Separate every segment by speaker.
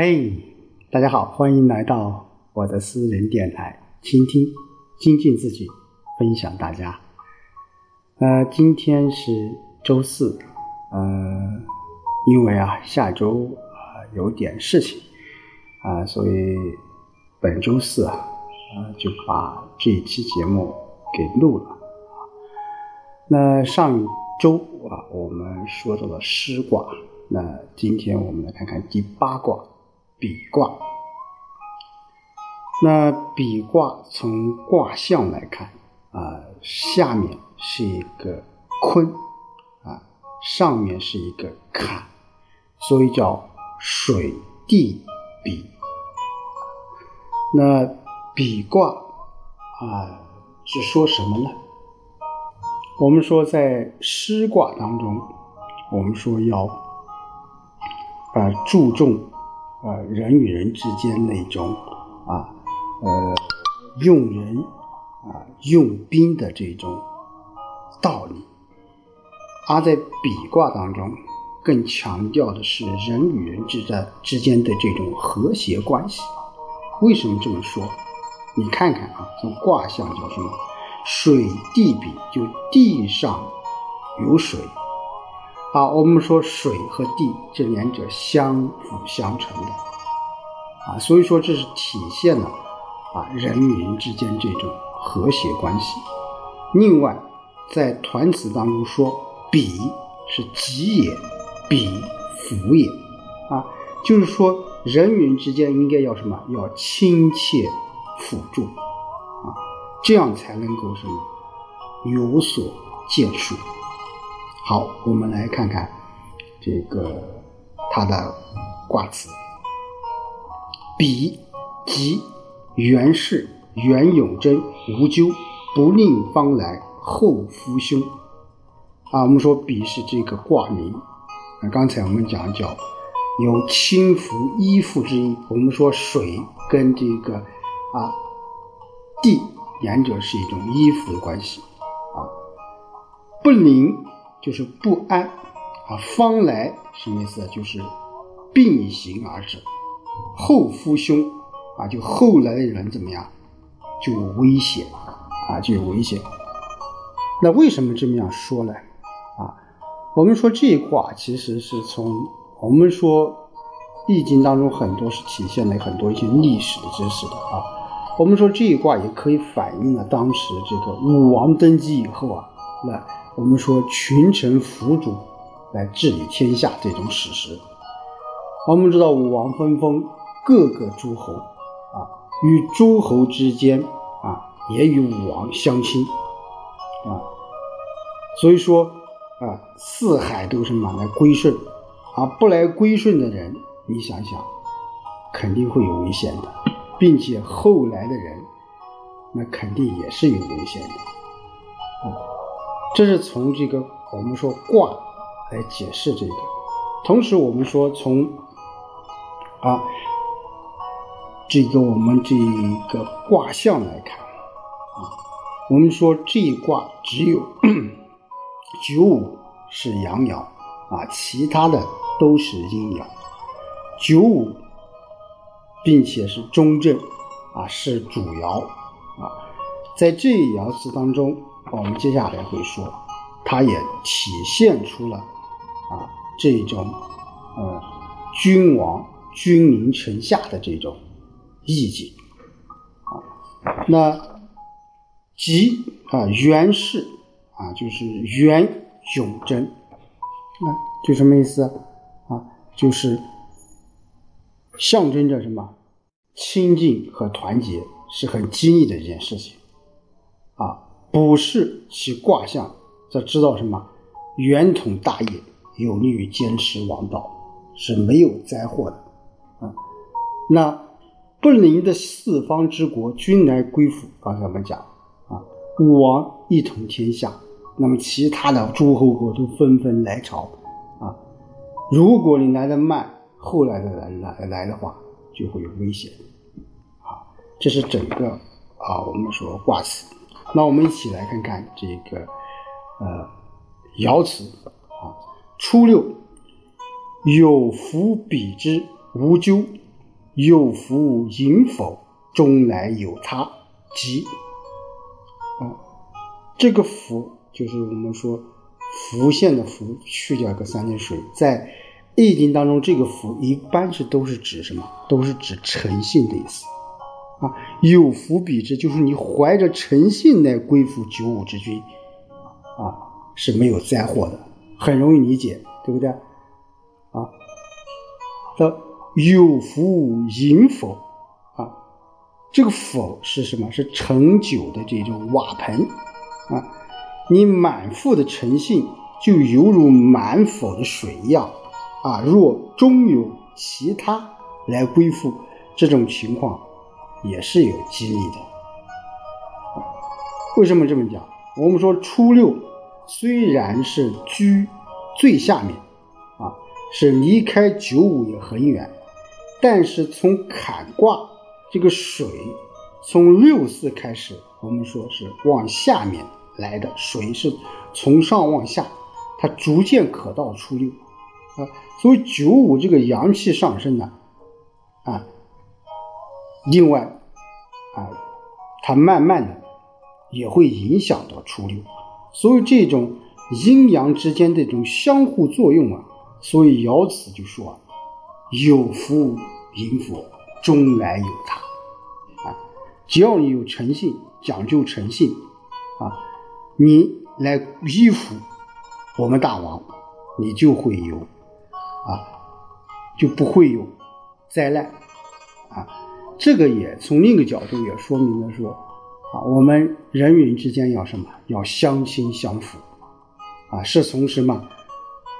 Speaker 1: 嘿，大家好，欢迎来到我的私人电台，倾听、精进自己，分享大家。呃，今天是周四，呃，因为啊下周啊有点事情啊，所以本周四啊，呃就把这一期节目给录了。那上周啊，我们说到了师卦，那今天我们来看看第八卦。比卦，那比卦从卦象来看啊，下面是一个坤啊，上面是一个坎，所以叫水地比。那比卦啊是说什么呢？我们说在师卦当中，我们说要啊注重。啊，人与人之间那种啊，呃，用人啊，用兵的这种道理，而在比卦当中，更强调的是人与人之间之间的这种和谐关系。为什么这么说？你看看啊，从卦象叫什么？水地比，就地上有水。啊，我们说水和地这两者相辅相成的，啊，所以说这是体现了啊人与人之间这种和谐关系。另外，在团词当中说，比是吉也，比福也，啊，就是说人与人之间应该要什么？要亲切辅助，啊，这样才能够什么有所建树。好，我们来看看这个它的卦辞：比吉，元氏，元永贞，无咎，不令方来，后夫凶。啊，我们说比是这个卦名。那刚才我们讲叫有亲扶依附之意。我们说水跟这个啊地两者是一种依附的关系啊，不灵。就是不安啊，方来什么意思？就是并行而至，后夫凶啊，就后来的人怎么样就有危险啊，就有危险。那为什么这么样说呢？啊，我们说这一卦其实是从我们说易经当中很多是体现了很多一些历史的知识的啊。我们说这一卦也可以反映了当时这个武王登基以后啊，那。我们说群臣辅主来治理天下这种史实，我们知道武王分封各个诸侯啊，与诸侯之间啊也与武王相亲啊，所以说啊四海都是满来归顺啊，不来归顺的人，你想想肯定会有危险的，并且后来的人那肯定也是有危险的啊。这是从这个我们说卦来解释这个，同时我们说从啊这个我们这一个卦象来看啊，我们说这一卦只有 九五是阳爻啊，其他的都是阴爻。九五并且是中正啊，是主爻啊，在这一爻辞当中。我们接下来会说，它也体现出了啊这种呃君王君临城下的这种意境啊。那吉啊元氏啊就是元永贞，啊就什么意思啊？就是象征着什么亲近和团结是很吉利的一件事情啊。卜筮其卦象，则知道什么？圆统大业，有利于坚持王道，是没有灾祸的啊。那不灵的四方之国，均来归附。刚才我们讲啊，武王一统天下，那么其他的诸侯国都纷纷来朝啊。如果你来的慢，后来的来来来的话，就会有危险啊。这是整个啊，我们说卦辞。那我们一起来看看这个，呃，爻辞啊。初六，有福比之，无咎，有福盈否，终来有他吉。啊，这个福就是我们说浮现的浮，去掉一个三点水，在易经当中，这个福一般是都是指什么？都是指诚信的意思。啊，有福比之，就是你怀着诚信来归附九五之君，啊，是没有灾祸的，很容易理解，对不对？啊，的有福迎否啊，这个否是什么？是盛酒的这种瓦盆啊，你满腹的诚信就犹如满否的水一样啊，若终有其他来归附，这种情况。也是有机密的，为什么这么讲？我们说初六虽然是居最下面，啊，是离开九五也很远，但是从坎卦这个水从六四开始，我们说是往下面来的水是从上往下，它逐渐可到初六，啊，所以九五这个阳气上升呢，啊。另外，啊，它慢慢的也会影响到初六，所以这种阴阳之间的这种相互作用啊，所以爻辞就说：“有福迎福，终来有他。”啊，只要你有诚信，讲究诚信，啊，你来依附我们大王，你就会有，啊，就不会有灾难，这个也从另一个角度也说明了说，啊，我们人与人之间要什么？要相亲相辅，啊，是从什么？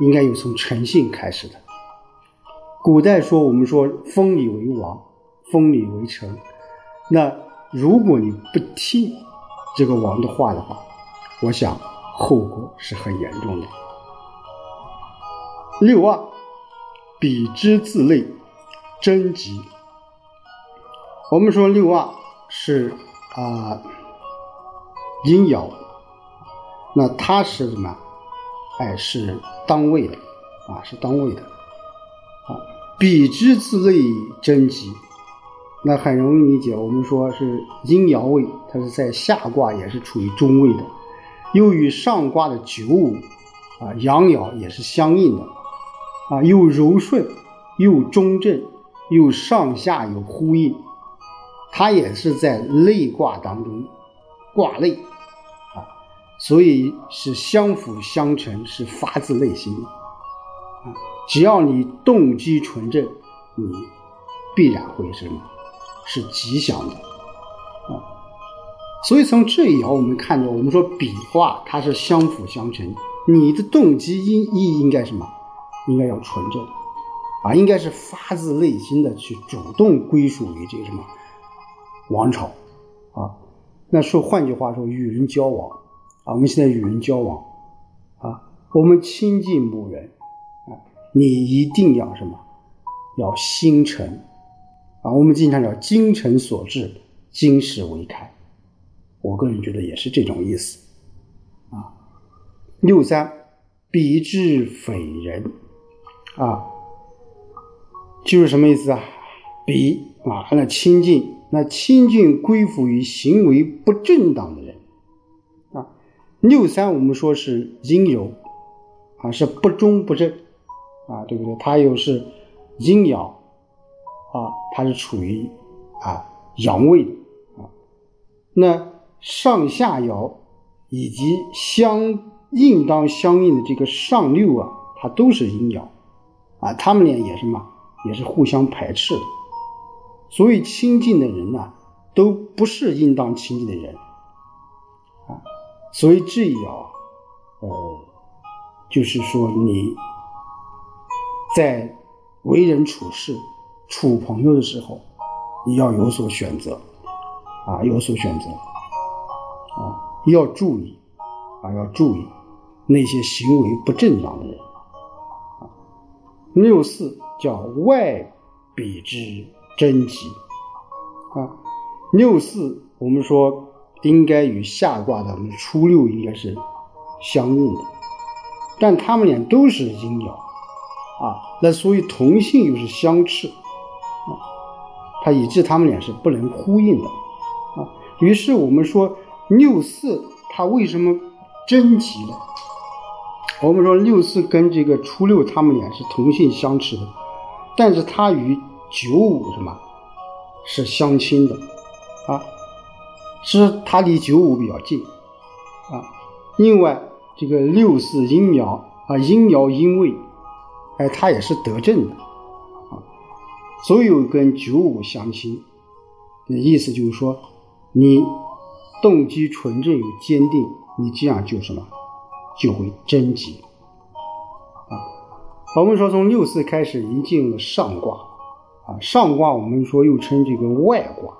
Speaker 1: 应该有从诚信开始的。古代说我们说封你为王，封你为臣，那如果你不听这个王的话的话，我想后果是很严重的。六二，比之自累，贞吉。我们说六二是啊阴爻，那它是什么？哎，是当位的啊，是当位的啊。比之自类贞吉，那很容易理解。我们说是阴爻位，它是在下卦也是处于中位的，又与上卦的九五啊阳爻也是相应的啊，又柔顺又中正，又上下有呼应。它也是在内卦当中，卦内啊，所以是相辅相成，是发自内心的啊。只要你动机纯正，你必然会什么？是吉祥的啊。所以从这一爻我们看到，我们说笔画它是相辅相成，你的动机应应应该什么？应该要纯正啊，应该是发自内心的去主动归属于这个什么？王朝，啊，那说换句话说，与人交往，啊，我们现在与人交往，啊，我们亲近某人，啊，你一定要什么？要心诚，啊，我们经常讲精诚所至，金石为开，我个人觉得也是这种意思，啊，六三，比之匪人，啊，就是什么意思啊？比啊，那亲近。那亲近归附于行为不正当的人，啊，六三我们说是阴柔，啊是不忠不正，啊对不对？它又是阴爻，啊它是处于啊阳位的，啊那上下爻以及相应当相应的这个上六啊，它都是阴爻，啊他们俩也是嘛，也是互相排斥的。所以亲近的人呢，都不是应当亲近的人，啊，所以这爻，呃，就是说你在为人处事、处朋友的时候，你要有所选择，啊，有所选择，啊，要注意，啊，要注意那些行为不正当的人，啊，六四叫外比之。贞吉啊，六四我们说应该与下卦的初六应该是相应的，但他们俩都是阴爻啊，那所以同性又是相斥啊，它以致他们俩是不能呼应的啊。于是我们说六四它为什么贞吉呢？我们说六四跟这个初六他们俩是同性相斥的，但是它与九五什么是相亲的啊？是它离九五比较近啊。另外这个六四阴爻啊，阴爻阴位，哎，它也是得正的啊。所有跟九五相亲的意思就是说，你动机纯正又坚定，你这样就什么？就会贞吉啊。我们说从六四开始，已经进入了上卦啊。上卦我们说又称这个外卦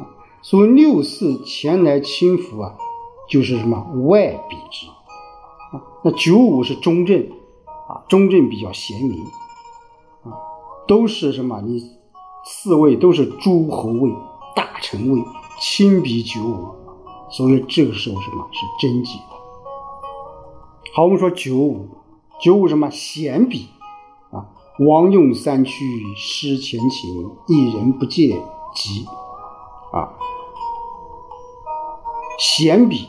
Speaker 1: 啊。所以六四前来轻浮啊，就是什么外比之啊。那九五是中正啊，中正比较贤明啊，都是什么？你四位都是诸侯位、大臣位，亲比九五，所以这个时候什么是贞吉的。好，我们说九五，九五什么贤比？王用三驱，失前情，一人不借吉啊。贤比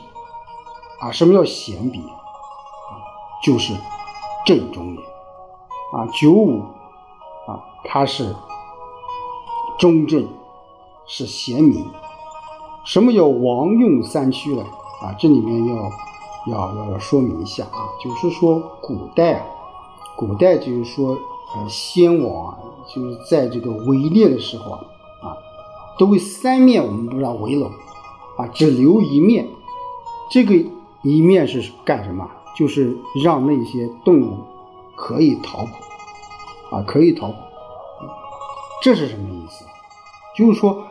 Speaker 1: 啊，什么叫贤比啊？就是正中也啊。九五啊，他是中正，是贤明。什么叫王用三驱呢？啊，这里面要。要要要说明一下啊，就是说古代啊，古代就是说呃先王啊，就是在这个围猎的时候啊，啊，都会三面我们不让围拢啊，只留一面，这个一面是干什么？就是让那些动物可以逃跑啊，可以逃跑，这是什么意思？就是说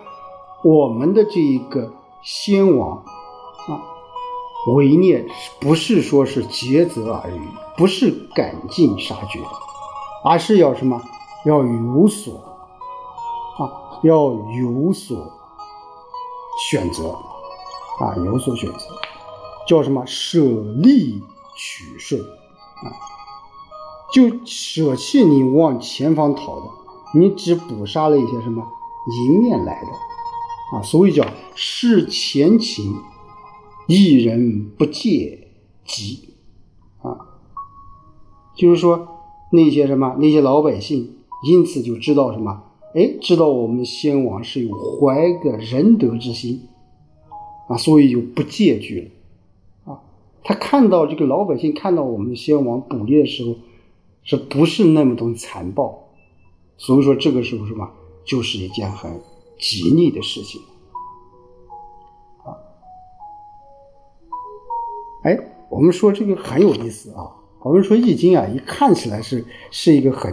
Speaker 1: 我们的这一个先王啊。围猎不是说是竭泽而渔，不是赶尽杀绝，而是要什么？要有所啊，要有所选择啊，有所选择，叫什么？舍利取顺啊，就舍弃你往前方逃的，你只捕杀了一些什么迎面来的啊，所以叫视前情。一人不借急啊，就是说那些什么那些老百姓，因此就知道什么？哎，知道我们的先王是有怀个仁德之心啊，所以就不借据了啊。他看到这个老百姓看到我们的先王捕猎的时候，是不是那么多残暴？所以说这个时候什么，就是一件很吉利的事情。哎，我们说这个很有意思啊。我们说《易经》啊，一看起来是是一个很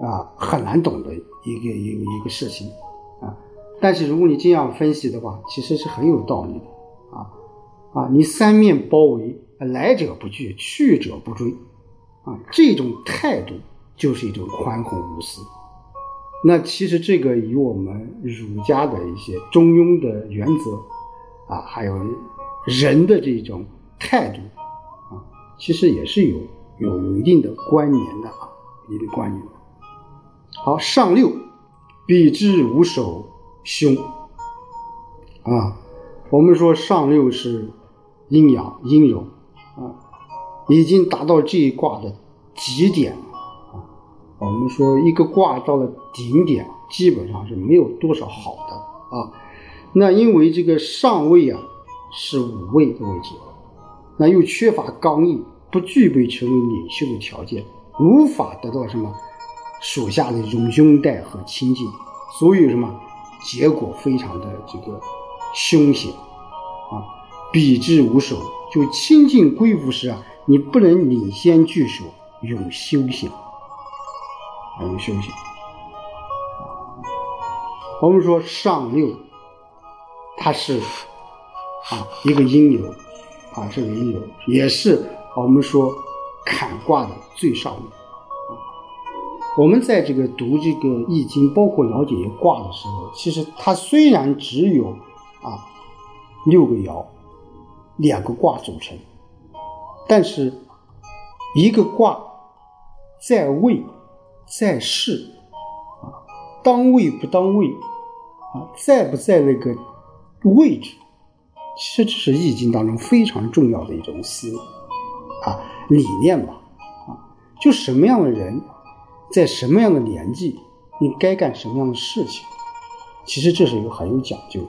Speaker 1: 啊很难懂的一个一个一个事情啊。但是如果你这样分析的话，其实是很有道理的啊啊！你三面包围，来者不拒，去者不追啊，这种态度就是一种宽宏无私。那其实这个与我们儒家的一些中庸的原则啊，还有人的这种。态度啊，其实也是有有有一定的关联的啊，一定关联。好，上六，比之无首凶啊。我们说上六是阴阳阴柔啊，已经达到这一卦的极点啊。我们说一个卦到了顶点，基本上是没有多少好的啊。那因为这个上位啊是五位的位置。那又缺乏刚毅，不具备成为领袖的条件，无法得到什么属下的这种拥戴和亲近，所以什么结果非常的这个凶险啊！比之无首，就亲近贵妇时啊，你不能领先聚首，有修行，有修行。我们说上六，它是啊一个阴流。啊，这个阴柔也是我们说坎卦的最上面。我们在这个读这个易经，包括了解一卦的时候，其实它虽然只有啊六个爻，两个卦组成，但是一个卦在位在势啊，当位不当位啊，在不在那个位置，其实这是易经当中非常重要的一种思维啊理念吧啊，就什么样的人，在什么样的年纪，你该干什么样的事情，其实这是一个很有讲究的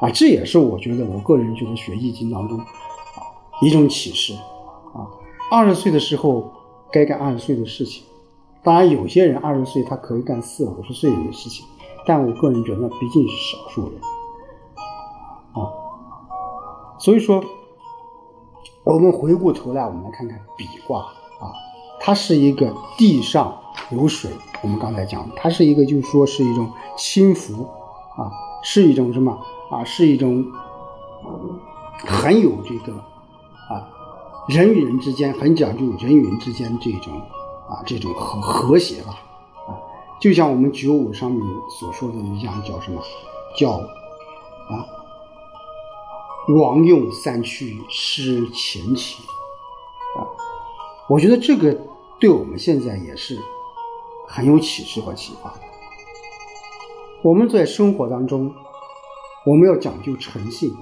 Speaker 1: 啊，这也是我觉得我个人觉得学易经当中啊一种启示啊，二十岁的时候该干二十岁的事情。当然，有些人二十岁他可以干四五十岁的事情，但我个人觉得那毕竟是少数人啊。所以说，我们回过头来，我们来看看比卦啊，它是一个地上有水。我们刚才讲，它是一个，就是说是一种轻浮啊，是一种什么啊？是一种很有这个啊，人与人之间很讲究人与人之间这种。啊，这种和和谐吧，啊，就像我们九五上面所说的一样，叫什么？叫啊，王用三去失前期，啊，我觉得这个对我们现在也是很有启示和启发的。我们在生活当中，我们要讲究诚信，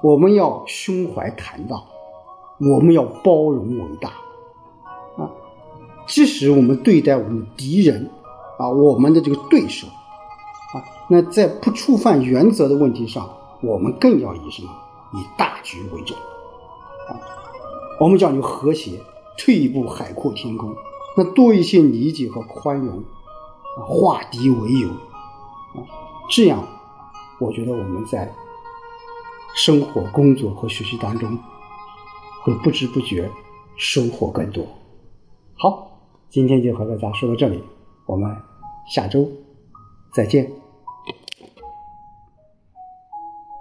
Speaker 1: 我们要胸怀坦荡，我们要包容伟大。啊即使我们对待我们的敌人，啊，我们的这个对手，啊，那在不触犯原则的问题上，我们更要以什么？以大局为重，啊，我们讲究和谐，退一步海阔天空，那多一些理解和宽容，啊，化敌为友，啊，这样，我觉得我们在生活、工作和学习当中，会不知不觉收获更多。好。今天就和大家说到这里，我们下周再见。